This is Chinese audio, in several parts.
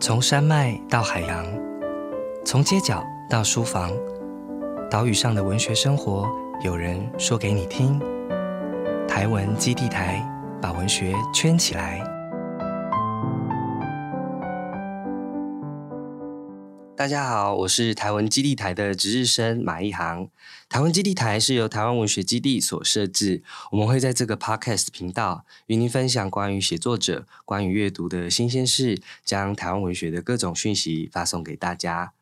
从山脉到海洋，从街角到书房，岛屿上的文学生活，有人说给你听。台文基地台把文学圈起来。大家好，我是台湾基地台的值日生马一航。台湾基地台是由台湾文学基地所设置，我们会在这个 podcast 频道与您分享关于写作者、关于阅读的新鲜事，将台湾文学的各种讯息发送给大家。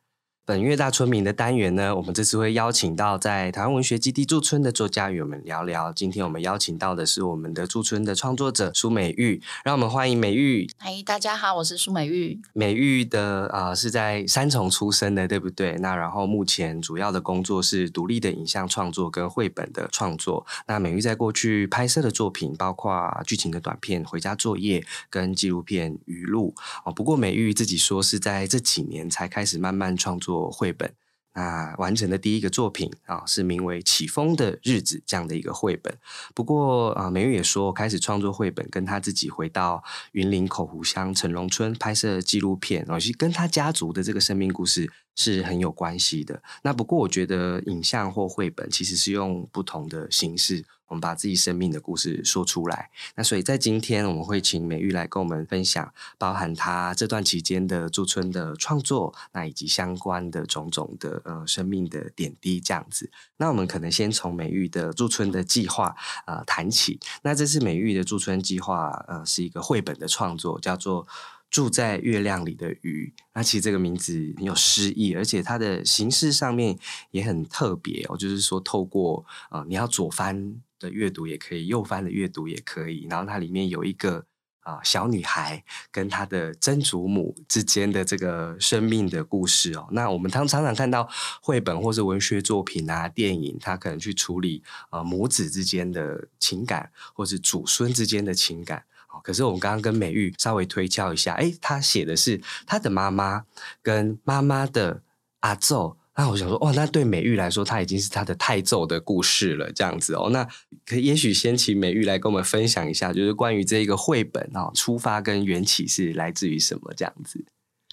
本月大村民的单元呢，我们这次会邀请到在台湾文学基地驻村的作家与我们聊聊。今天我们邀请到的是我们的驻村的创作者苏美玉，让我们欢迎美玉。嗨，大家好，我是苏美玉。美玉的啊是在三重出生的，对不对？那然后目前主要的工作是独立的影像创作跟绘本的创作。那美玉在过去拍摄的作品包括剧情的短片《回家作业》跟纪录片《语录》哦。不过美玉自己说是在这几年才开始慢慢创作。绘本，那完成的第一个作品啊，是名为《起风的日子》这样的一个绘本。不过啊，美玉也说，开始创作绘本跟他自己回到云林口湖乡成龙村拍摄纪录片，而且跟他家族的这个生命故事是很有关系的。那不过，我觉得影像或绘本其实是用不同的形式。我们把自己生命的故事说出来。那所以在今天，我们会请美玉来跟我们分享，包含她这段期间的驻村的创作，那以及相关的种种的呃生命的点滴这样子。那我们可能先从美玉的驻村的计划呃谈起。那这次美玉的驻村计划呃是一个绘本的创作，叫做。住在月亮里的鱼，那其实这个名字很有诗意，而且它的形式上面也很特别哦。就是说，透过啊，你要左翻的阅读也可以，右翻的阅读也可以。然后它里面有一个啊小女孩跟她的曾祖母之间的这个生命的故事哦。那我们常常常看到绘本或者文学作品啊、电影，它可能去处理啊母子之间的情感，或是祖孙之间的情感。可是我们刚刚跟美玉稍微推敲一下，哎，他写的是他的妈妈跟妈妈的阿奏，那我想说，哇，那对美玉来说，她已经是她的太奏的故事了，这样子哦。那可也许先请美玉来跟我们分享一下，就是关于这一个绘本哦，出发跟缘起是来自于什么这样子？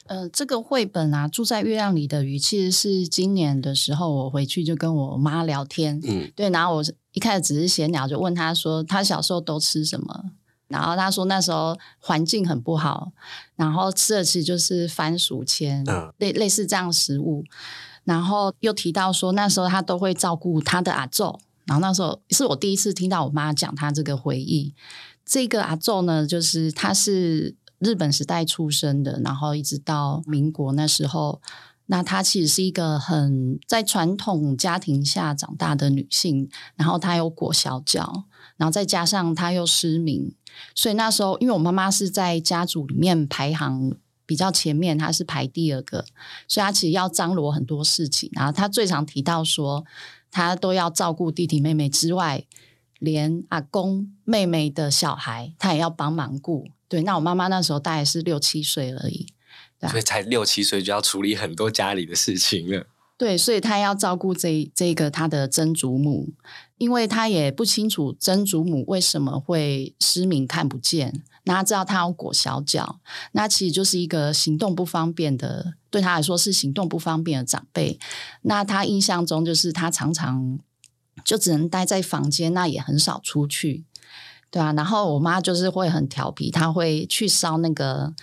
呃，这个绘本啊，住在月亮里的鱼，其实是今年的时候，我回去就跟我妈聊天，嗯，对，然后我一开始只是闲聊，就问她说，她小时候都吃什么？然后他说那时候环境很不好，然后吃的其实就是番薯签，类类似这样食物。然后又提到说那时候他都会照顾他的阿昼，然后那时候是我第一次听到我妈讲他这个回忆。这个阿昼呢，就是他是日本时代出生的，然后一直到民国那时候。那她其实是一个很在传统家庭下长大的女性，然后她有裹小脚，然后再加上她又失明，所以那时候因为我妈妈是在家族里面排行比较前面，她是排第二个，所以她其实要张罗很多事情。然后她最常提到说，她都要照顾弟弟妹妹之外，连阿公妹妹的小孩，她也要帮忙顾。对，那我妈妈那时候大概是六七岁而已。所以才六七岁就要处理很多家里的事情了。对，所以他要照顾这这个他的曾祖母，因为他也不清楚曾祖母为什么会失明看不见。那他知道他要裹小脚，那其实就是一个行动不方便的，对他来说是行动不方便的长辈。那他印象中就是他常常就只能待在房间，那也很少出去，对啊。然后我妈就是会很调皮，她会去烧那个。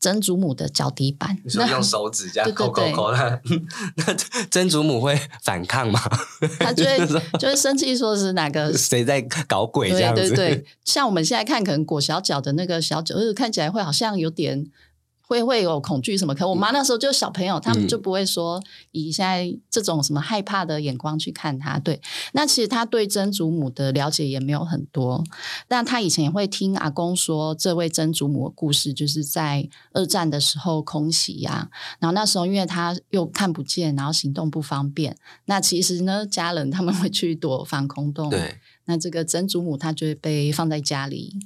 曾祖母的脚底板，你说用手指这样 抠抠抠那，那曾祖母会反抗吗？他就会就会生气，说是哪个谁在搞鬼这样子？对对对，像我们现在看，可能裹小脚的那个小脚，呃，看起来会好像有点。会会有恐惧什么？可我妈那时候就小朋友，他们就不会说以现在这种什么害怕的眼光去看他。对，那其实他对曾祖母的了解也没有很多，但他以前也会听阿公说这位曾祖母的故事，就是在二战的时候空袭呀。然后那时候因为他又看不见，然后行动不方便，那其实呢，家人他们会去躲防空洞。对，那这个曾祖母她就会被放在家里。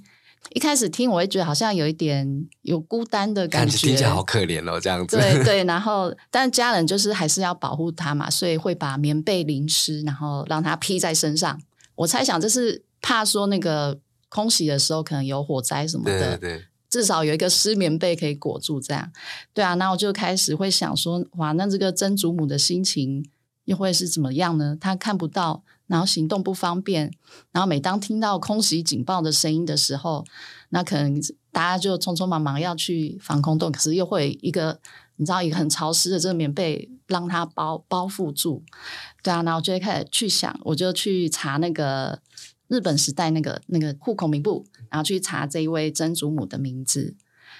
一开始听我会觉得好像有一点有孤单的感觉，听起来好可怜哦，这样子。对 对，然后但家人就是还是要保护他嘛，所以会把棉被淋湿，然后让他披在身上。我猜想这是怕说那个空袭的时候可能有火灾什么的，对对，至少有一个湿棉被可以裹住，这样。对啊，那我就开始会想说，哇，那这个曾祖母的心情又会是怎么样呢？她看不到，然后行动不方便，然后每当听到空袭警报的声音的时候，那可能大家就匆匆忙忙要去防空洞，可是又会一个你知道一个很潮湿的这个棉被让它包包覆住。对啊，然后就会开始去想，我就去查那个日本时代那个那个户口名簿。然后去查这一位曾祖母的名字，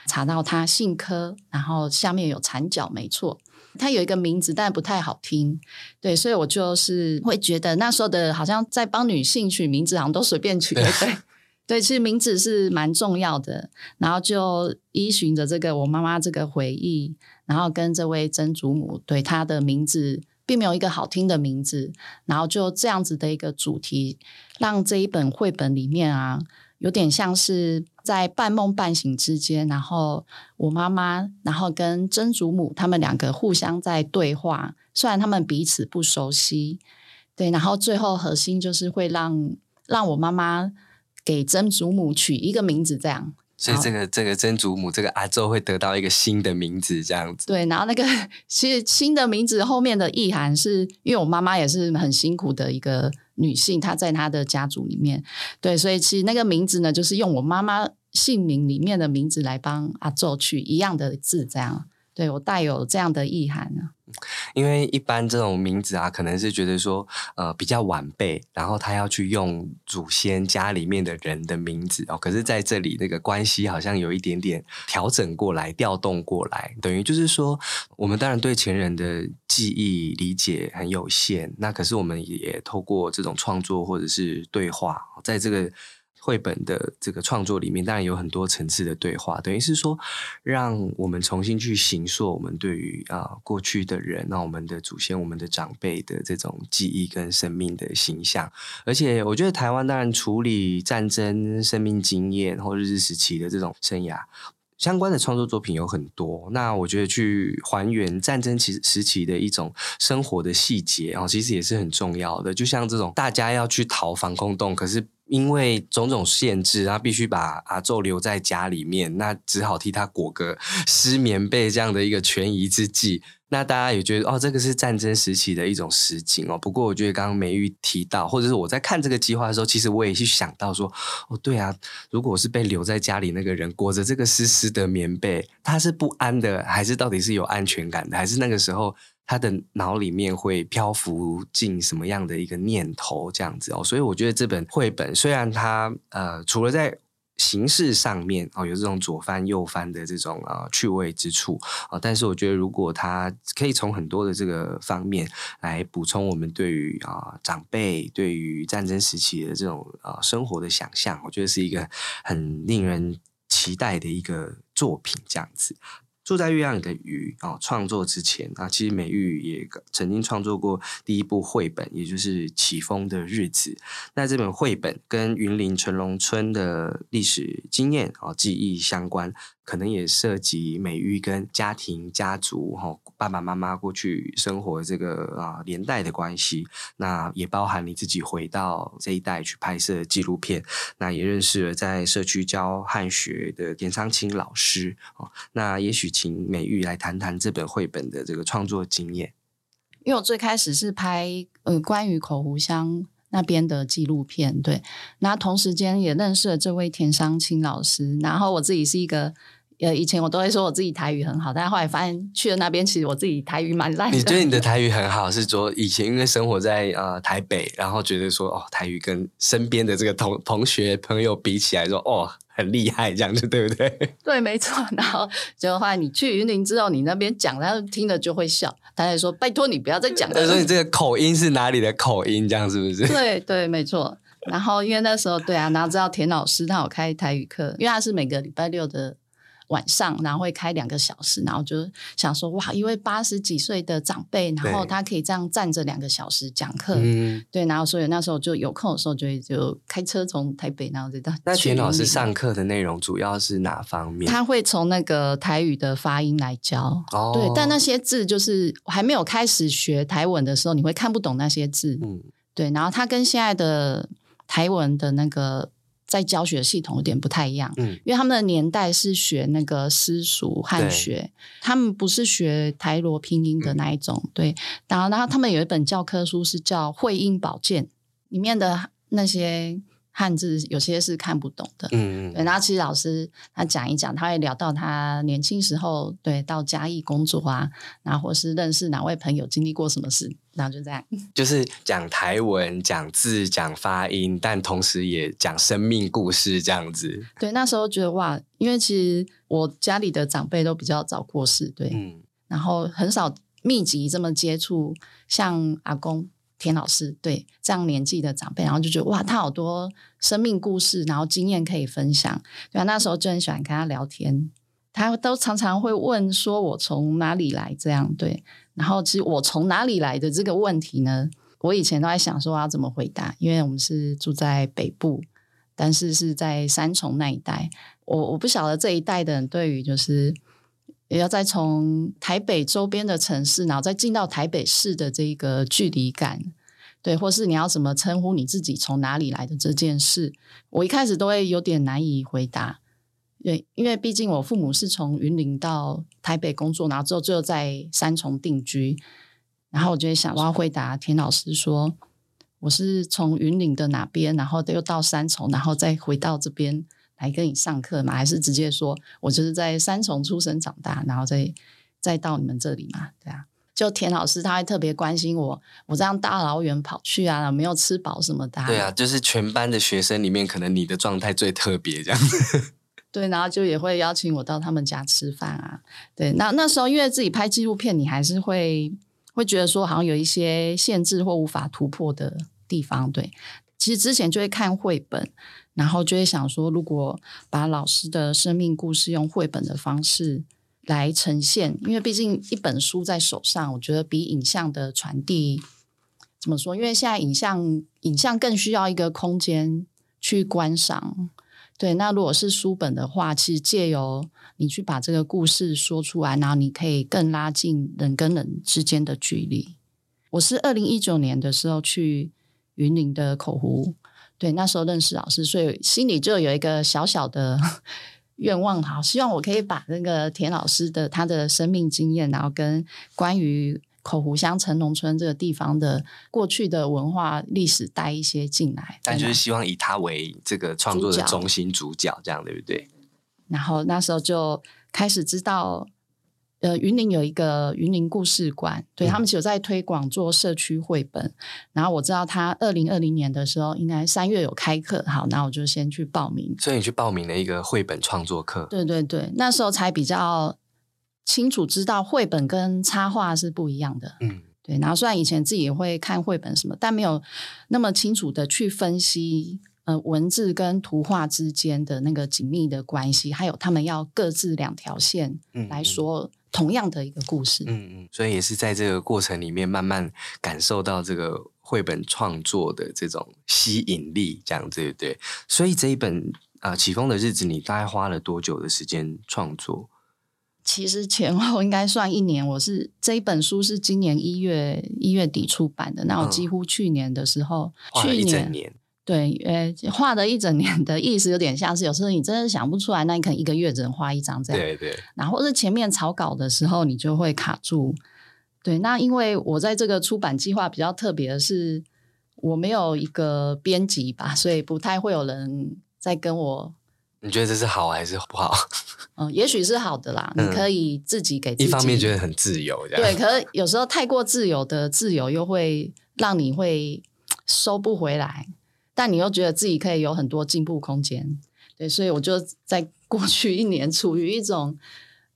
查到她姓柯，然后下面有缠脚，没错，她有一个名字，但不太好听，对，所以我就是会觉得那时候的好像在帮女性取名字，好像都随便取，对 对，其实名字是蛮重要的。然后就依循着这个我妈妈这个回忆，然后跟这位曾祖母对她的名字。并没有一个好听的名字，然后就这样子的一个主题，让这一本绘本里面啊。有点像是在半梦半醒之间，然后我妈妈，然后跟曾祖母他们两个互相在对话，虽然他们彼此不熟悉，对，然后最后核心就是会让让我妈妈给曾祖母取一个名字，这样。所以这个这个曾祖母这个阿周会得到一个新的名字，这样子。对，然后那个 其实新的名字后面的意涵，是因为我妈妈也是很辛苦的一个女性，她在她的家族里面，对，所以其实那个名字呢，就是用我妈妈姓名里面的名字来帮阿周取一样的字，这样。对我带有这样的意涵呢，因为一般这种名字啊，可能是觉得说，呃，比较晚辈，然后他要去用祖先家里面的人的名字哦。可是在这里，那个关系好像有一点点调整过来、调动过来，等于就是说，我们当然对前人的记忆理解很有限，那可是我们也透过这种创作或者是对话，在这个。绘本的这个创作里面，当然有很多层次的对话，等于是说，让我们重新去形塑我们对于啊过去的人，那我们的祖先、我们的长辈的这种记忆跟生命的形象。而且，我觉得台湾当然处理战争、生命经验或日治时期的这种生涯相关的创作作品有很多。那我觉得去还原战争期时期的一种生活的细节，然后其实也是很重要的。就像这种大家要去逃防空洞，可是。因为种种限制，他必须把阿宙留在家里面，那只好替他裹个湿棉被这样的一个权宜之计。那大家也觉得哦，这个是战争时期的一种实景哦。不过我觉得刚刚美玉提到，或者是我在看这个计划的时候，其实我也去想到说，哦，对啊，如果是被留在家里那个人裹着这个湿湿的棉被，他是不安的，还是到底是有安全感的，还是那个时候？他的脑里面会漂浮进什么样的一个念头，这样子哦，所以我觉得这本绘本虽然它呃，除了在形式上面哦有这种左翻右翻的这种啊趣味之处啊，但是我觉得如果它可以从很多的这个方面来补充我们对于啊长辈对于战争时期的这种啊生活的想象，我觉得是一个很令人期待的一个作品，这样子。住在月亮里的鱼啊，创作之前啊，其实美玉也曾经创作过第一部绘本，也就是《起风的日子》。那这本绘本跟云林城龙村的历史经验啊、记忆相关。可能也涉及美玉跟家庭、家族哈爸爸妈妈过去生活这个啊年代的关系，那也包含你自己回到这一代去拍摄纪录片，那也认识了在社区教汉学的田昌清老师哦。那也许请美玉来谈谈这本绘本的这个创作经验。因为我最开始是拍呃关于口湖乡那边的纪录片，对，那同时间也认识了这位田商清老师，然后我自己是一个。呃，以前我都会说我自己台语很好，但是后来发现去了那边，其实我自己台语蛮烂。你觉得你的台语很好，是说以前因为生活在呃台北，然后觉得说哦台语跟身边的这个同同学朋友比起来说哦很厉害，这样子对不对？对，没错。然后结果后来你去云林之后，你那边讲，然后听了就会笑。他就说：“拜托你不要再讲了。”他说：“你这个口音是哪里的口音？这样是不是？” 对对，没错。然后因为那时候对啊，然后知道田老师他有开台语课，因为他是每个礼拜六的。晚上，然后会开两个小时，然后就想说哇，一位八十几岁的长辈，然后他可以这样站着两个小时讲课，对，然后所以那时候就有空的时候就就开车从台北，然后就到。那田老师上课的内容主要是哪方面？他会从那个台语的发音来教，对，但那些字就是还没有开始学台文的时候，你会看不懂那些字，嗯，对，然后他跟现在的台文的那个。在教学系统有点不太一样，嗯，因为他们的年代是学那个私塾汉学，他们不是学台罗拼音的那一种，对。然后，然后他们有一本教科书是叫《会音宝鉴》，里面的那些。汉字有些是看不懂的，嗯嗯，对。然后其实老师他讲一讲，他会聊到他年轻时候，对，到嘉义工作啊，然后或是认识哪位朋友，经历过什么事，然后就这样，就是讲台文、讲字、讲发音，但同时也讲生命故事这样子。对，那时候觉得哇，因为其实我家里的长辈都比较早过世，对，嗯，然后很少密集这么接触，像阿公。田老师对这样年纪的长辈，然后就觉得哇，他好多生命故事，然后经验可以分享。对啊，那时候就很喜欢跟他聊天，他都常常会问说：“我从哪里来？”这样对。然后其实我从哪里来的这个问题呢，我以前都在想说要怎么回答，因为我们是住在北部，但是是在三重那一带。我我不晓得这一代的人对于就是也要再从台北周边的城市，然后再进到台北市的这个距离感。对，或是你要怎么称呼你自己？从哪里来的这件事，我一开始都会有点难以回答。对，因为毕竟我父母是从云林到台北工作，然后之后最后在三重定居。然后我就会想，我要回答田老师说，我是从云林的哪边，然后又到三重，然后再回到这边来跟你上课吗？还是直接说我就是在三重出生长大，然后再再到你们这里嘛？对啊。就田老师，他会特别关心我，我这样大老远跑去啊，没有吃饱什么的。对啊，就是全班的学生里面，可能你的状态最特别这样。对，然后就也会邀请我到他们家吃饭啊。对，那那时候因为自己拍纪录片，你还是会会觉得说，好像有一些限制或无法突破的地方。对，其实之前就会看绘本，然后就会想说，如果把老师的生命故事用绘本的方式。来呈现，因为毕竟一本书在手上，我觉得比影像的传递怎么说？因为现在影像影像更需要一个空间去观赏。对，那如果是书本的话，其实借由你去把这个故事说出来，然后你可以更拉近人跟人之间的距离。我是二零一九年的时候去云林的口湖，对，那时候认识老师，所以心里就有一个小小的。愿望哈，希望我可以把那个田老师的他的生命经验，然后跟关于口湖乡城农村这个地方的过去的文化历史带一些进来。但就是希望以他为这个创作的中心主角，这样对不对？然后那时候就开始知道。呃，云林有一个云林故事馆，对他们有在推广做社区绘本。然后我知道他二零二零年的时候，应该三月有开课，好，那我就先去报名。所以你去报名了一个绘本创作课。对对对，那时候才比较清楚知道绘本跟插画是不一样的。嗯，对。然后虽然以前自己也会看绘本什么，但没有那么清楚的去分析，呃，文字跟图画之间的那个紧密的关系，还有他们要各自两条线来说。同样的一个故事，嗯嗯，所以也是在这个过程里面慢慢感受到这个绘本创作的这种吸引力，这样对不对？所以这一本啊，起风的日子，你大概花了多久的时间创作？其实前后应该算一年。我是这一本书是今年一月一月底出版的，那我几乎去年的时候，去年。对，呃，画的一整年的意思有点像是，有时候你真的想不出来，那你可能一个月只能画一张这样。对对。然后是前面草稿的时候，你就会卡住。对，那因为我在这个出版计划比较特别的是，我没有一个编辑吧，所以不太会有人在跟我。你觉得这是好还是不好？嗯，也许是好的啦。你可以自己给自己。一方面觉得很自由，对，可是有时候太过自由的自由，又会让你会收不回来。但你又觉得自己可以有很多进步空间，对，所以我就在 过去一年处于一种，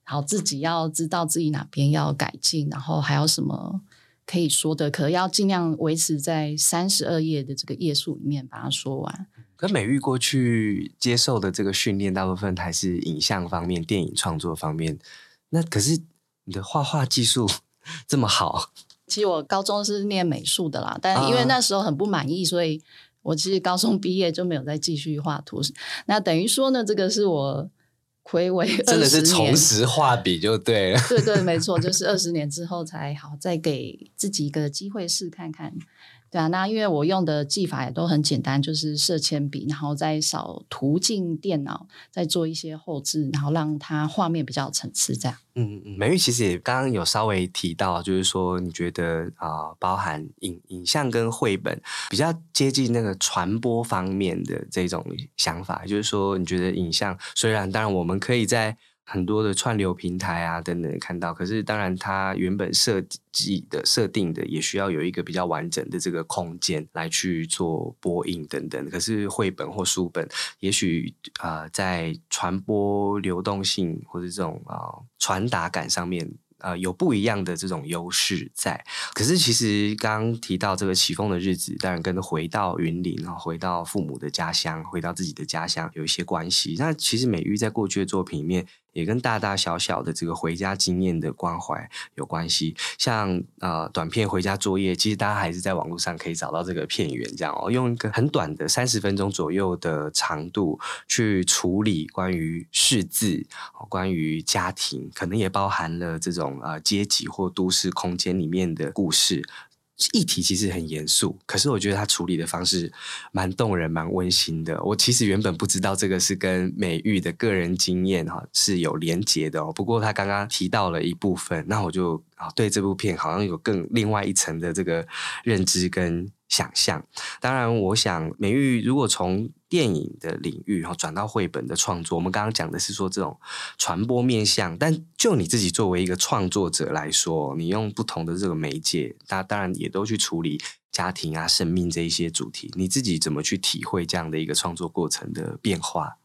好自己要知道自己哪边要改进，然后还有什么可以说的，可要尽量维持在三十二页的这个页数里面把它说完。可美玉过去接受的这个训练，大部分还是影像方面、电影创作方面。那可是你的画画技术 这么好，其实我高中是念美术的啦，但因为那时候很不满意，所以。我其实高中毕业就没有再继续画图，那等于说呢，这个是我回违 真的是重拾画笔就对了。对对，没错，就是二十年之后才好再给自己一个机会试看看。对啊，那因为我用的技法也都很简单，就是射铅笔，然后再扫图进电脑，再做一些后置，然后让它画面比较有层次，这样。嗯嗯，美玉其实也刚刚有稍微提到，就是说你觉得啊，包含影影像跟绘本比较接近那个传播方面的这种想法，就是说你觉得影像虽然当然我们可以在。很多的串流平台啊等等看到，可是当然它原本设计的设定的也需要有一个比较完整的这个空间来去做播映等等。可是绘本或书本，也许啊在传播流动性或者这种啊传达感上面。呃，有不一样的这种优势在，可是其实刚刚提到这个起风的日子，当然跟回到云林啊，回到父母的家乡，回到自己的家乡有一些关系。那其实美玉在过去的作品里面。也跟大大小小的这个回家经验的关怀有关系，像呃短片回家作业，其实大家还是在网络上可以找到这个片源，这样哦，用一个很短的三十分钟左右的长度去处理关于识字、关于家庭，可能也包含了这种呃阶级或都市空间里面的故事。议题其实很严肃，可是我觉得他处理的方式蛮动人、蛮温馨的。我其实原本不知道这个是跟美玉的个人经验哈是有连结的哦。不过他刚刚提到了一部分，那我就啊对这部片好像有更另外一层的这个认知跟。想象，当然，我想美玉如果从电影的领域然后转到绘本的创作，我们刚刚讲的是说这种传播面向，但就你自己作为一个创作者来说，你用不同的这个媒介，那当然也都去处理家庭啊、生命这一些主题，你自己怎么去体会这样的一个创作过程的变化？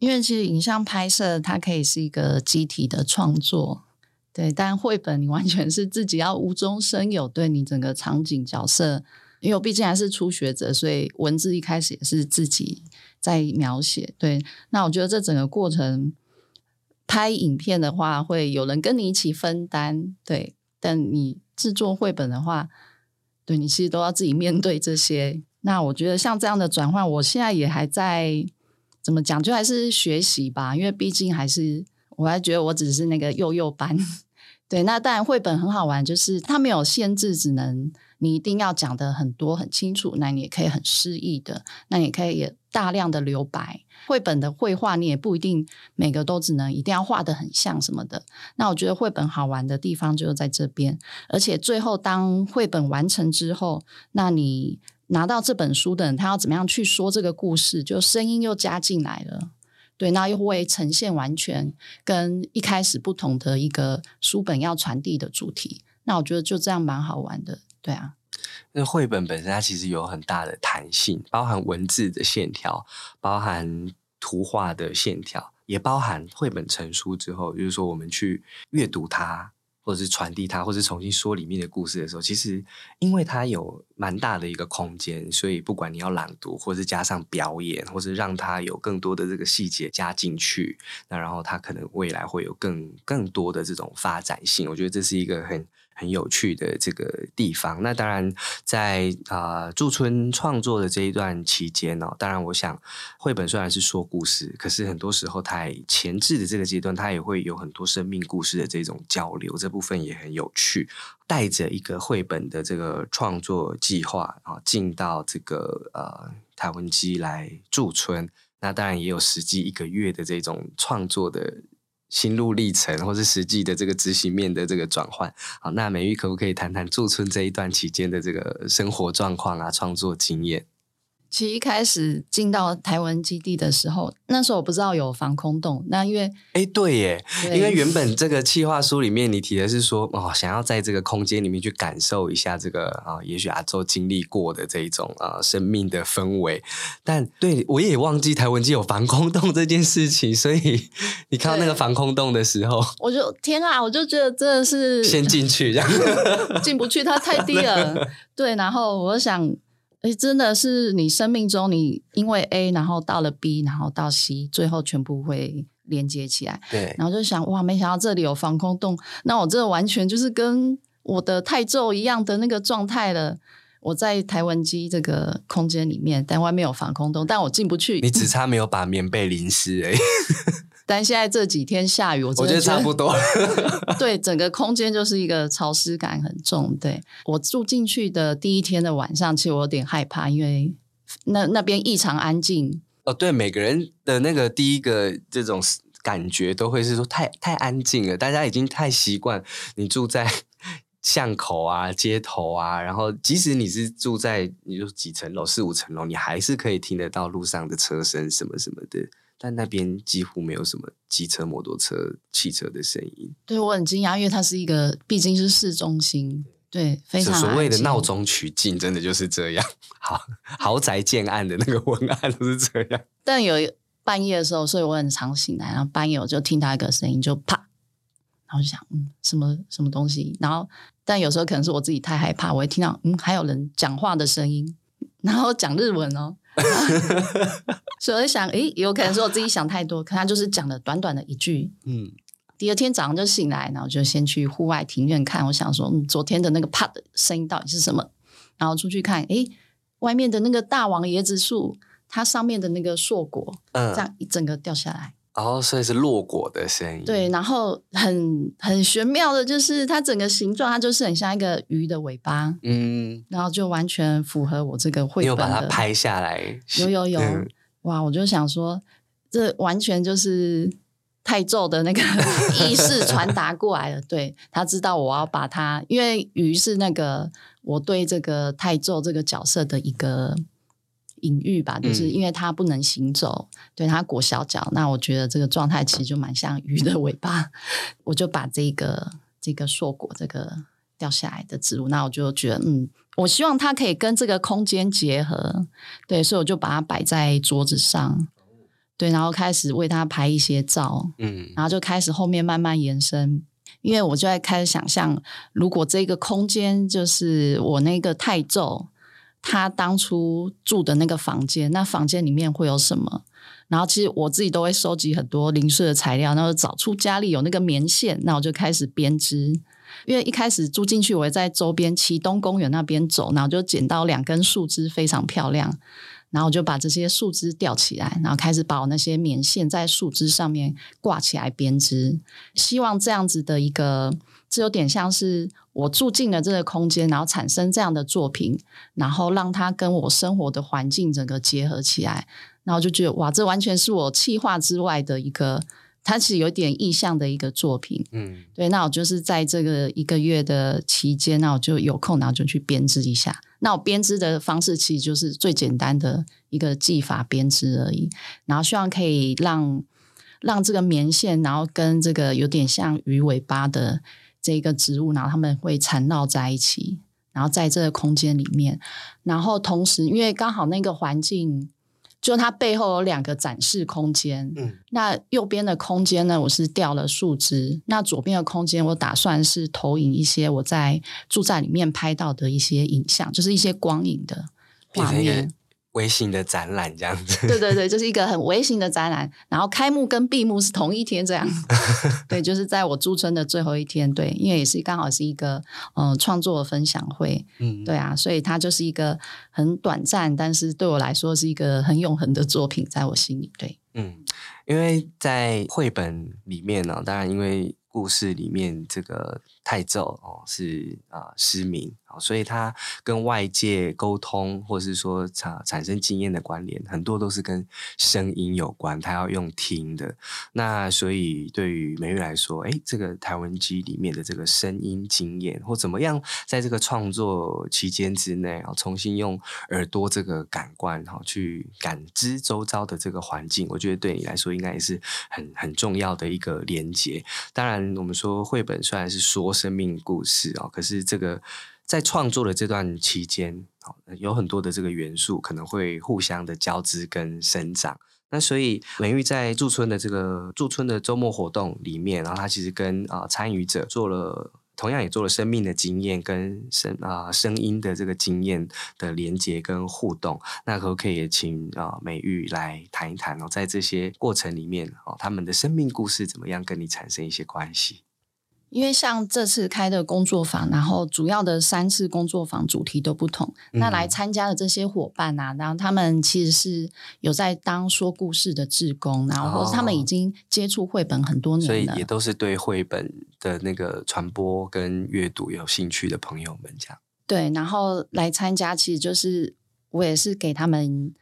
因为其实影像拍摄它可以是一个集体的创作，对，但绘本你完全是自己要无中生有，对你整个场景角色。因为我毕竟还是初学者，所以文字一开始也是自己在描写。对，那我觉得这整个过程拍影片的话，会有人跟你一起分担。对，但你制作绘本的话，对你其实都要自己面对这些。那我觉得像这样的转换，我现在也还在怎么讲，就还是学习吧。因为毕竟还是我还觉得我只是那个幼幼班。对，那当然绘本很好玩，就是它没有限制，只能。你一定要讲的很多很清楚，那你也可以很诗意的，那你可以也大量的留白。绘本的绘画你也不一定每个都只能一定要画的很像什么的。那我觉得绘本好玩的地方就是在这边，而且最后当绘本完成之后，那你拿到这本书的人，他要怎么样去说这个故事，就声音又加进来了，对，那又会呈现完全跟一开始不同的一个书本要传递的主题。那我觉得就这样蛮好玩的。对啊，那绘本本身它其实有很大的弹性，包含文字的线条，包含图画的线条，也包含绘本成书之后，就是说我们去阅读它，或者是传递它，或是重新说里面的故事的时候，其实因为它有蛮大的一个空间，所以不管你要朗读，或是加上表演，或是让它有更多的这个细节加进去，那然后它可能未来会有更更多的这种发展性。我觉得这是一个很。很有趣的这个地方。那当然，在啊驻村创作的这一段期间呢，当然我想，绘本虽然是说故事，可是很多时候它前置的这个阶段，它也会有很多生命故事的这种交流，这部分也很有趣。带着一个绘本的这个创作计划啊，进到这个呃台湾基来驻村，那当然也有实际一个月的这种创作的。心路历程，或是实际的这个执行面的这个转换，好，那美玉可不可以谈谈驻村这一段期间的这个生活状况啊，创作经验？其实一开始进到台湾基地的时候，那时候我不知道有防空洞。那因为，哎，对耶，因为原本 这个企划书里面你提的是说，哦，想要在这个空间里面去感受一下这个啊，也许阿周经历过的这一种啊生命的氛围。但对我也忘记台湾基有防空洞这件事情，所以 你看到那个防空洞的时候，我就天啊，我就觉得真的是先进去，这样进不去，它太低了。对，然后我想。哎，真的是你生命中，你因为 A，然后到了 B，然后到 C，最后全部会连接起来。对，然后就想，哇，没想到这里有防空洞，那我这完全就是跟我的泰咒一样的那个状态了。我在台湾机这个空间里面，但外面有防空洞，但我进不去。你只差没有把棉被淋湿而已。但现在这几天下雨，我我觉得差不多。对，整个空间就是一个潮湿感很重。对我住进去的第一天的晚上，其实我有点害怕，因为那那边异常安静。哦，对，每个人的那个第一个这种感觉都会是说太太安静了，大家已经太习惯你住在巷口啊、街头啊，然后即使你是住在你就几层楼、四五层楼，你还是可以听得到路上的车声什么什么的。但那边几乎没有什么机车、摩托车、汽车的声音。对我很惊讶，因为它是一个毕竟是市中心，对，非常所谓的闹中取静，真的就是这样。豪豪宅建案的那个文案都是这样。但有半夜的时候，所以我很常醒来，然后半夜我就听到一个声音，就啪，然后就想，嗯，什么什么东西？然后，但有时候可能是我自己太害怕，我会听到，嗯，还有人讲话的声音，然后讲日文哦。所以我在想，诶，有可能是我自己想太多，可他就是讲了短短的一句。嗯，第二天早上就醒来，然后就先去户外庭院看。我想说，嗯，昨天的那个啪的声音到底是什么？然后出去看，诶，外面的那个大王椰子树，它上面的那个硕果，嗯，这样一整个掉下来。哦，所以是落果的声音。对，然后很很玄妙的，就是它整个形状，它就是很像一个鱼的尾巴。嗯，然后就完全符合我这个绘本有。把它拍下来。有有有，哇！我就想说，这完全就是太咒的那个 意识传达过来了。对他知道我要把它，因为鱼是那个我对这个太咒这个角色的一个。隐喻吧，就是因为它不能行走，对它裹小脚，那我觉得这个状态其实就蛮像鱼的尾巴。我就把这个这个硕果这个掉下来的植物，那我就觉得，嗯，我希望它可以跟这个空间结合，对，所以我就把它摆在桌子上，对，然后开始为它拍一些照，嗯，然后就开始后面慢慢延伸，因为我就在开始想象，如果这个空间就是我那个太咒。他当初住的那个房间，那房间里面会有什么？然后其实我自己都会收集很多零碎的材料，然后找出家里有那个棉线，那我就开始编织。因为一开始住进去，我会在周边启东公园那边走，然后就捡到两根树枝，非常漂亮。然后我就把这些树枝吊起来，然后开始把我那些棉线在树枝上面挂起来编织。希望这样子的一个，这有点像是。我住进了这个空间，然后产生这样的作品，然后让它跟我生活的环境整个结合起来，然后就觉得哇，这完全是我气化之外的一个，它是有点意象的一个作品。嗯，对，那我就是在这个一个月的期间，那我就有空，然后就去编织一下。那我编织的方式其实就是最简单的一个技法编织而已，然后希望可以让让这个棉线，然后跟这个有点像鱼尾巴的。这一个植物，然后他们会缠绕在一起，然后在这个空间里面，然后同时，因为刚好那个环境，就它背后有两个展示空间。嗯，那右边的空间呢，我是掉了树枝；那左边的空间，我打算是投影一些我在住宅里面拍到的一些影像，就是一些光影的画面。微型的展览这样子，对对对，就是一个很微型的展览，然后开幕跟闭幕是同一天这样，对，就是在我驻村的最后一天，对，因为也是刚好是一个嗯创作分享会，嗯，对啊，所以它就是一个很短暂，但是对我来说是一个很永恒的作品，在我心里，对，嗯，因为在绘本里面呢，当然因为故事里面这个太咒哦是啊失明。所以他跟外界沟通，或是说产产生经验的关联，很多都是跟声音有关。他要用听的。那所以对于美玉来说，哎，这个台文机里面的这个声音经验，或怎么样，在这个创作期间之内啊，重新用耳朵这个感官哈去感知周遭的这个环境，我觉得对你来说应该也是很很重要的一个连接。当然，我们说绘本虽然是说生命故事啊，可是这个。在创作的这段期间，有很多的这个元素可能会互相的交织跟生长。那所以美玉在驻村的这个驻村的周末活动里面，然后他其实跟啊参与者做了，同样也做了生命的经验跟声啊声音的这个经验的连接跟互动。那可不可以请啊美玉来谈一谈哦，在这些过程里面哦，他们的生命故事怎么样跟你产生一些关系？因为像这次开的工作坊，然后主要的三次工作坊主题都不同。那来参加的这些伙伴啊，然后他们其实是有在当说故事的志工，然后或是他们已经接触绘本很多年了，所以也都是对绘本的那个传播跟阅读有兴趣的朋友们，这样。对，然后来参加，其实就是我也是给他们。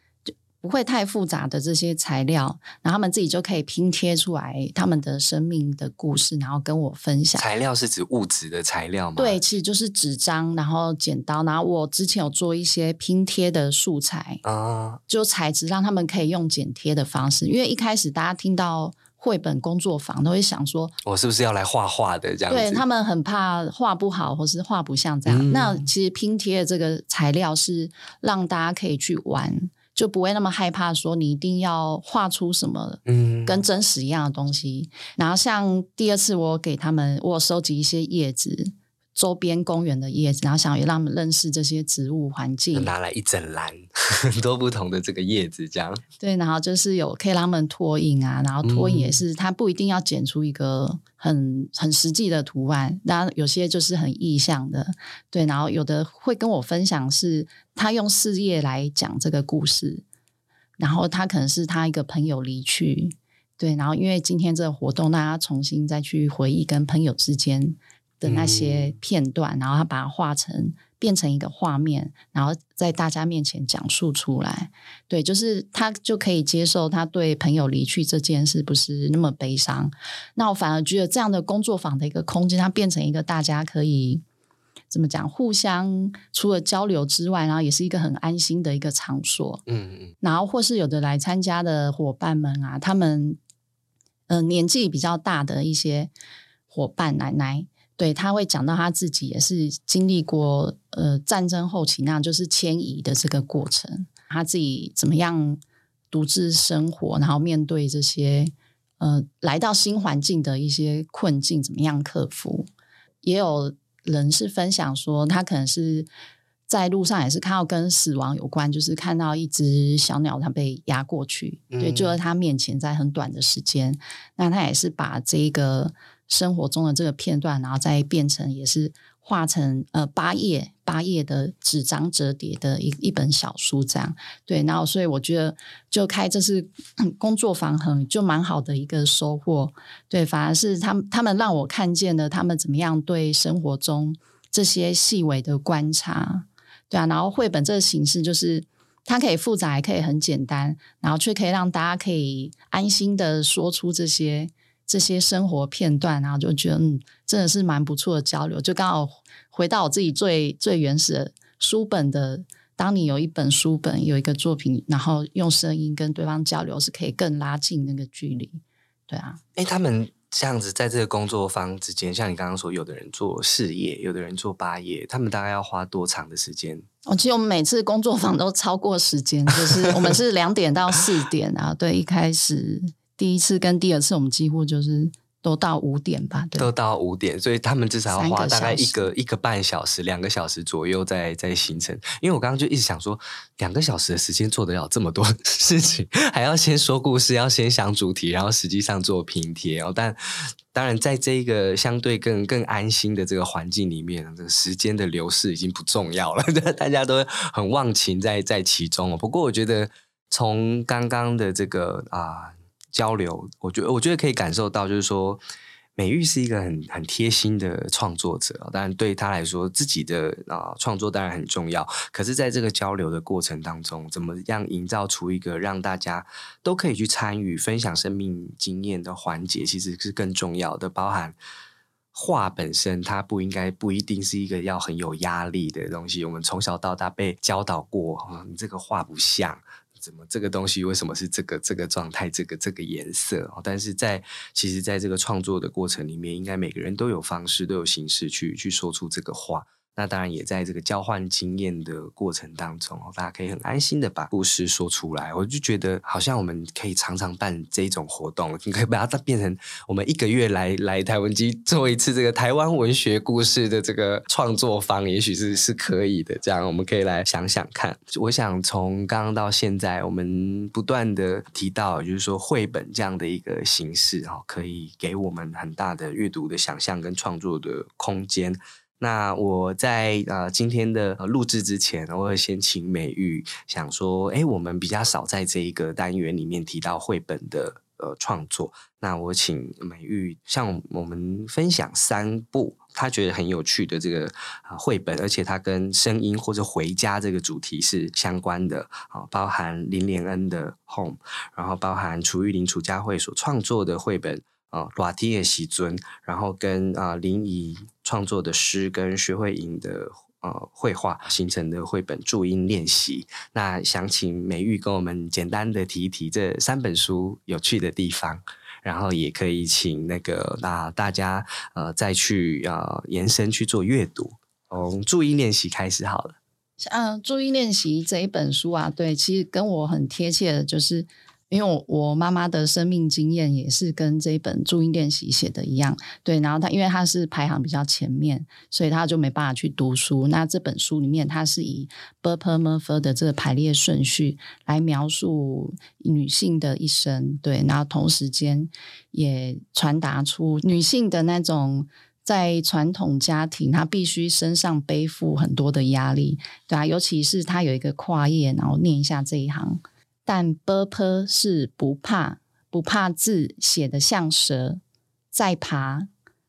不会太复杂的这些材料，然后他们自己就可以拼贴出来他们的生命的故事，然后跟我分享。材料是指物质的材料吗？对，其实就是纸张，然后剪刀，然后我之前有做一些拼贴的素材啊，就材质让他们可以用剪贴的方式。因为一开始大家听到绘本工作坊都会想说，我是不是要来画画的这样？对他们很怕画不好，或是画不像这样。那其实拼贴的这个材料是让大家可以去玩。就不会那么害怕，说你一定要画出什么嗯跟真实一样的东西。然后像第二次，我给他们，我收集一些叶子。周边公园的叶子，然后想要让他们认识这些植物环境，拿来一整篮很 多不同的这个叶子，这样对，然后就是有可以让他们拓印啊，然后拓印也是，他不一定要剪出一个很很实际的图案，然后有些就是很意象的，对，然后有的会跟我分享是他用事业来讲这个故事，然后他可能是他一个朋友离去，对，然后因为今天这个活动，大家重新再去回忆跟朋友之间。的那些片段，然后他把它画成变成一个画面，然后在大家面前讲述出来。对，就是他就可以接受他对朋友离去这件事不是那么悲伤。那我反而觉得这样的工作坊的一个空间，它变成一个大家可以怎么讲，互相除了交流之外，然后也是一个很安心的一个场所。嗯嗯。然后或是有的来参加的伙伴们啊，他们嗯年纪比较大的一些伙伴奶奶。对他会讲到他自己也是经历过呃战争后期那样就是迁移的这个过程，他自己怎么样独自生活，然后面对这些呃来到新环境的一些困境，怎么样克服？也有人是分享说，他可能是在路上也是看到跟死亡有关，就是看到一只小鸟它被压过去，对，就在他面前，在很短的时间，那他也是把这个。生活中的这个片段，然后再变成也是画成呃八页八页的纸张折叠的一一本小书这样。对，然后所以我觉得就开这是工作坊很就蛮好的一个收获。对，反而是他们他们让我看见了他们怎么样对生活中这些细微的观察。对啊，然后绘本这个形式就是它可以复杂，也可以很简单，然后却可以让大家可以安心的说出这些。这些生活片段，然后就觉得嗯，真的是蛮不错的交流。就刚好回到我自己最最原始的书本的，当你有一本书本，有一个作品，然后用声音跟对方交流，是可以更拉近那个距离。对啊，哎，他们这样子在这个工作坊之间，像你刚刚说，有的人做事业，有的人做八页，他们大概要花多长的时间？哦，其实我们每次工作坊都超过时间，就是我们是两点到四点啊。对，一开始。第一次跟第二次，我们几乎就是都到五点吧，都到五点，所以他们至少要花大概一个一个半小时、两个小时左右在在行程。因为我刚刚就一直想说，两个小时的时间做得了这么多事情，还要先说故事，要先想主题，然后实际上做拼贴哦。但当然，在这一个相对更更安心的这个环境里面，这个时间的流逝已经不重要了，大家都很忘情在在其中哦。不过，我觉得从刚刚的这个啊。交流，我觉得我觉得可以感受到，就是说，美玉是一个很很贴心的创作者。当然，对他来说，自己的啊创作当然很重要。可是，在这个交流的过程当中，怎么样营造出一个让大家都可以去参与、分享生命经验的环节，其实是更重要的。包含画本身，它不应该不一定是一个要很有压力的东西。我们从小到大被教导过，你这个画不像。怎么这个东西为什么是这个这个状态这个这个颜色？但是在其实，在这个创作的过程里面，应该每个人都有方式都有形式去去说出这个话。那当然也在这个交换经验的过程当中，大家可以很安心的把故事说出来。我就觉得好像我们可以常常办这种活动，你可以把它变成我们一个月来来台湾机做一次这个台湾文学故事的这个创作坊，也许是是可以的。这样我们可以来想想看。我想从刚刚到现在，我们不断的提到，就是说绘本这样的一个形式，哈，可以给我们很大的阅读的想象跟创作的空间。那我在呃今天的录制之前，我会先请美玉想说，哎，我们比较少在这一个单元里面提到绘本的呃创作。那我请美玉向我们分享三部她觉得很有趣的这个啊绘本，而且它跟声音或者回家这个主题是相关的啊，包含林连恩的 Home，然后包含楚玉玲楚家慧所创作的绘本。啊，瓦提耶喜尊，然后跟啊林怡创作的诗跟学会颖的呃绘画形成的绘本注音练习。那想请美玉跟我们简单的提一提这三本书有趣的地方，然后也可以请那个那大家呃再去啊延伸去做阅读，从注音练习开始好了。像注音练习这一本书啊，对，其实跟我很贴切的就是。因为我我妈妈的生命经验也是跟这一本注音练习写的一样，对，然后她因为她是排行比较前面，所以她就没办法去读书。那这本书里面，它是以 b u r p e m u r f 的这个排列顺序来描述女性的一生，对，然后同时间也传达出女性的那种在传统家庭她必须身上背负很多的压力，对啊，尤其是她有一个跨页，然后念一下这一行。但 b p 是不怕，不怕字写的像蛇在爬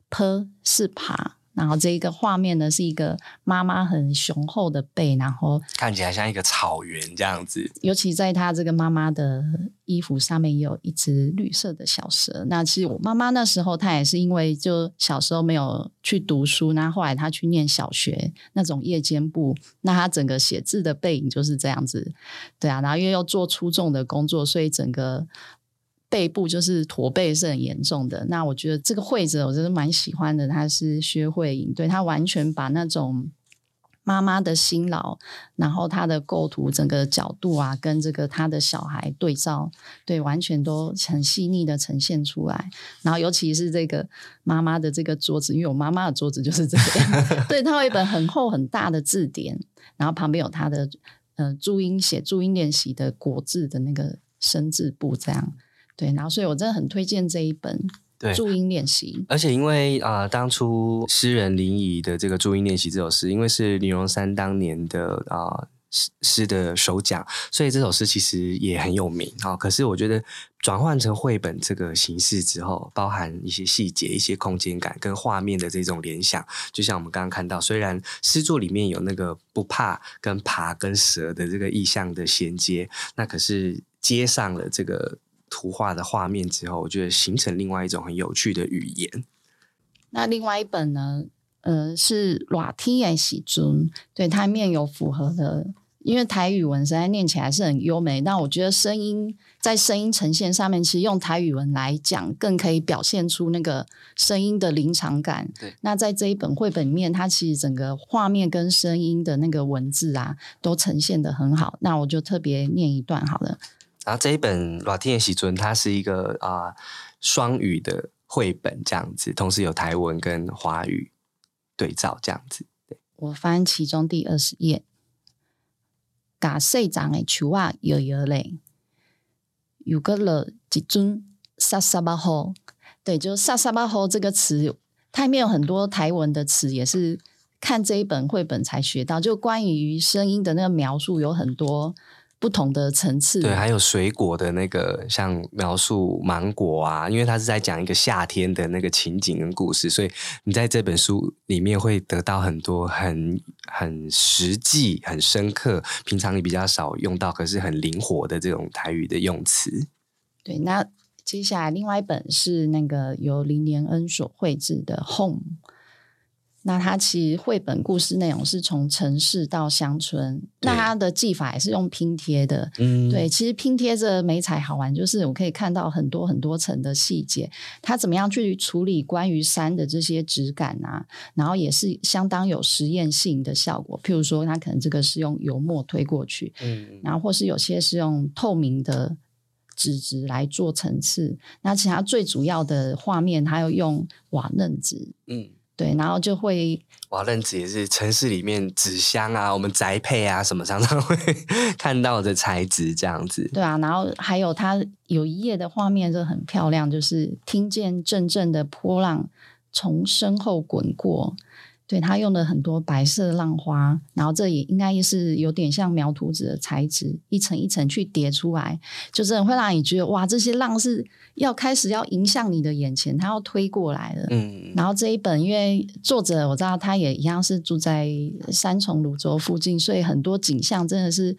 ，p 是爬。然后这一个画面呢，是一个妈妈很雄厚的背，然后看起来像一个草原这样子。尤其在她这个妈妈的衣服上面有一只绿色的小蛇。那其实我妈妈那时候她也是因为就小时候没有去读书，那后来她去念小学那种夜间部，那她整个写字的背影就是这样子。对啊，然后因为要做出众的工作，所以整个。背部就是驼背是很严重的，那我觉得这个会者我真的蛮喜欢的，他是薛慧颖，对他完全把那种妈妈的辛劳，然后他的构图整个角度啊，跟这个他的小孩对照，对，完全都很细腻的呈现出来。然后尤其是这个妈妈的这个桌子，因为我妈妈的桌子就是这样，对，他有一本很厚很大的字典，然后旁边有他的呃注音写注音练习的国字的那个生字簿这样。对，然后所以我真的很推荐这一本注音练习。而且因为啊，当初诗人林怡的这个注音练习这首诗，因为是李荣山当年的啊诗诗的首奖，所以这首诗其实也很有名啊。可是我觉得转换成绘本这个形式之后，包含一些细节、一些空间感跟画面的这种联想，就像我们刚刚看到，虽然诗作里面有那个不怕跟爬跟蛇的这个意象的衔接，那可是接上了这个。图画的画面之后，我觉得形成另外一种很有趣的语言。那另外一本呢？呃，是《拉天耶喜尊》，对它面有符合的，因为台语文实在念起来是很优美。那我觉得声音在声音呈现上面，其实用台语文来讲，更可以表现出那个声音的临场感。对，那在这一本绘本里面，它其实整个画面跟声音的那个文字啊，都呈现的很好。那我就特别念一段好了。然后这一本《老天爷喜尊》，它是一个啊双语的绘本，这样子，同时有台文跟华语对照，这样子。我翻其中第二十页，假细长的树啊摇摇嘞，有个了一尊沙沙巴号，对，就沙沙巴号这个词，它里面有很多台文的词，也是看这一本绘本才学到，就关于声音的那个描述有很多。不同的层次，对，还有水果的那个，像描述芒果啊，因为它是在讲一个夏天的那个情景跟故事，所以你在这本书里面会得到很多很很实际、很深刻，平常你比较少用到，可是很灵活的这种台语的用词。对，那接下来另外一本是那个由林连恩所绘制的《Home》，那它其实绘本故事内容是从城市到乡村，那它的技法也是用拼贴的。嗯，对，其实拼贴这美彩好玩，就是我可以看到很多很多层的细节，它怎么样去处理关于山的这些质感啊，然后也是相当有实验性的效果。譬如说，它可能这个是用油墨推过去，嗯，然后或是有些是用透明的纸质来做层次，那其他最主要的画面，它要用瓦楞纸，嗯。对，然后就会瓦楞纸也是城市里面纸箱啊，我们宅配啊什么常常会 看到的材质这样子。对啊，然后还有它有一页的画面就很漂亮，就是听见阵阵的波浪从身后滚过。对他用了很多白色浪花，然后这也应该是有点像描图纸的材质，一层一层去叠出来，就是会让你觉得哇，这些浪是要开始要迎向你的眼前，它要推过来了。嗯，然后这一本，因为作者我知道他也一样是住在三重泸州附近，所以很多景象真的是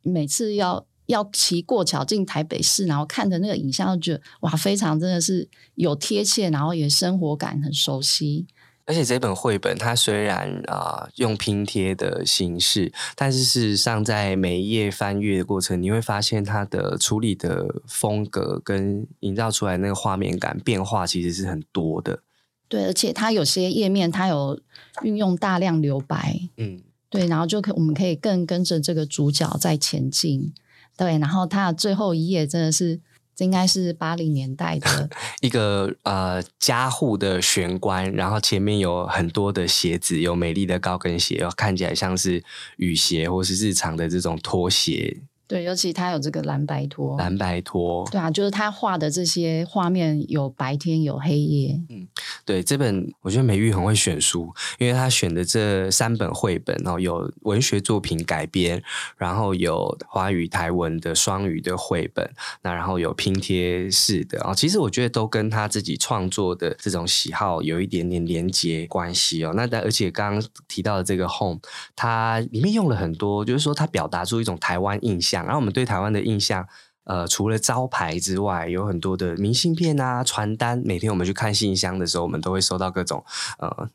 每次要要骑过桥进台北市，然后看的那个影像，就觉得哇，非常真的是有贴切，然后也生活感很熟悉。而且这本绘本，它虽然啊用拼贴的形式，但是事实上在每一页翻阅的过程，你会发现它的处理的风格跟营造出来那个画面感变化其实是很多的。对，而且它有些页面它有运用大量留白，嗯，对，然后就可我们可以更跟着这个主角在前进。对，然后它的最后一页真的是。应该是八零年代的 一个呃家户的玄关，然后前面有很多的鞋子，有美丽的高跟鞋，看起来像是雨鞋或是日常的这种拖鞋。对，尤其他有这个蓝白拖，蓝白拖，对啊，就是他画的这些画面有白天有黑夜。嗯，对，这本我觉得美玉很会选书，因为他选的这三本绘本哦，有文学作品改编，然后有华语台文的双语的绘本，那然后有拼贴式的啊，其实我觉得都跟他自己创作的这种喜好有一点点连接关系哦。那但而且刚刚提到的这个 home，它里面用了很多，就是说它表达出一种台湾印象。然后我们对台湾的印象，呃，除了招牌之外，有很多的明信片啊、传单。每天我们去看信箱的时候，我们都会收到各种呃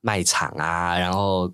卖场啊，然后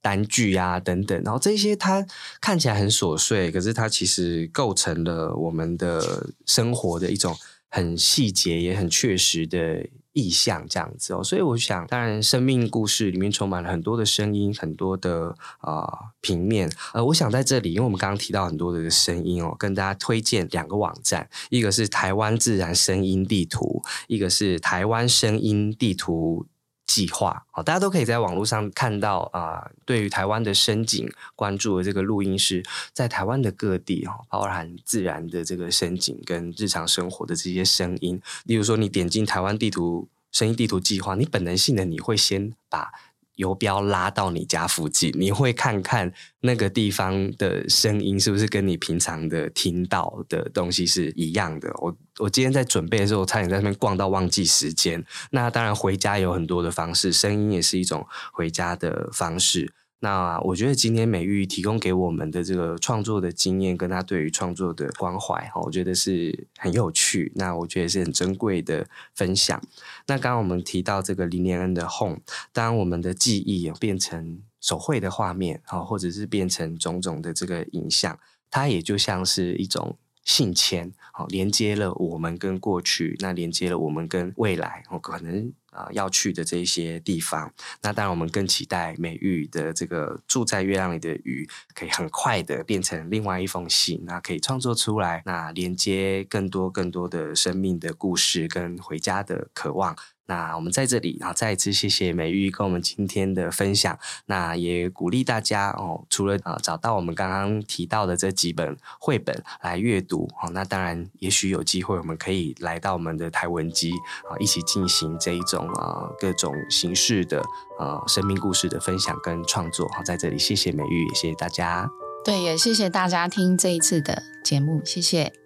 单据啊等等。然后这些它看起来很琐碎，可是它其实构成了我们的生活的一种很细节也很确实的。意象这样子哦，所以我想，当然，生命故事里面充满了很多的声音，很多的啊平面。呃，我想在这里，因为我们刚刚提到很多的声音哦，跟大家推荐两个网站，一个是台湾自然声音地图，一个是台湾声音地图。计划好，大家都可以在网络上看到啊。对于台湾的深景关注的这个录音是在台湾的各地哦，包含自然的这个深景跟日常生活的这些声音。例如说，你点进台湾地图声音地图计划，你本能性的你会先把。游标拉到你家附近，你会看看那个地方的声音是不是跟你平常的听到的东西是一样的。我我今天在准备的时候，差点在那边逛到忘记时间。那当然回家有很多的方式，声音也是一种回家的方式。那我觉得今天美玉提供给我们的这个创作的经验，跟他对于创作的关怀，哈，我觉得是很有趣。那我觉得是很珍贵的分享。那刚刚我们提到这个林连恩的 home，当我们的记忆变成手绘的画面，哈，或者是变成种种的这个影像，它也就像是一种信签，好，连接了我们跟过去，那连接了我们跟未来，哦，可能。啊，要去的这些地方，那当然我们更期待美玉的这个住在月亮里的鱼，可以很快的变成另外一封信，那可以创作出来，那连接更多更多的生命的故事跟回家的渴望。那我们在这里啊，再一次谢谢美玉跟我们今天的分享。那也鼓励大家哦，除了啊找到我们刚刚提到的这几本绘本来阅读哦，那当然也许有机会我们可以来到我们的台文机啊，一起进行这一种啊各种形式的呃生命故事的分享跟创作。好，在这里谢谢美玉，也谢谢大家。对，也谢谢大家听这一次的节目，谢谢。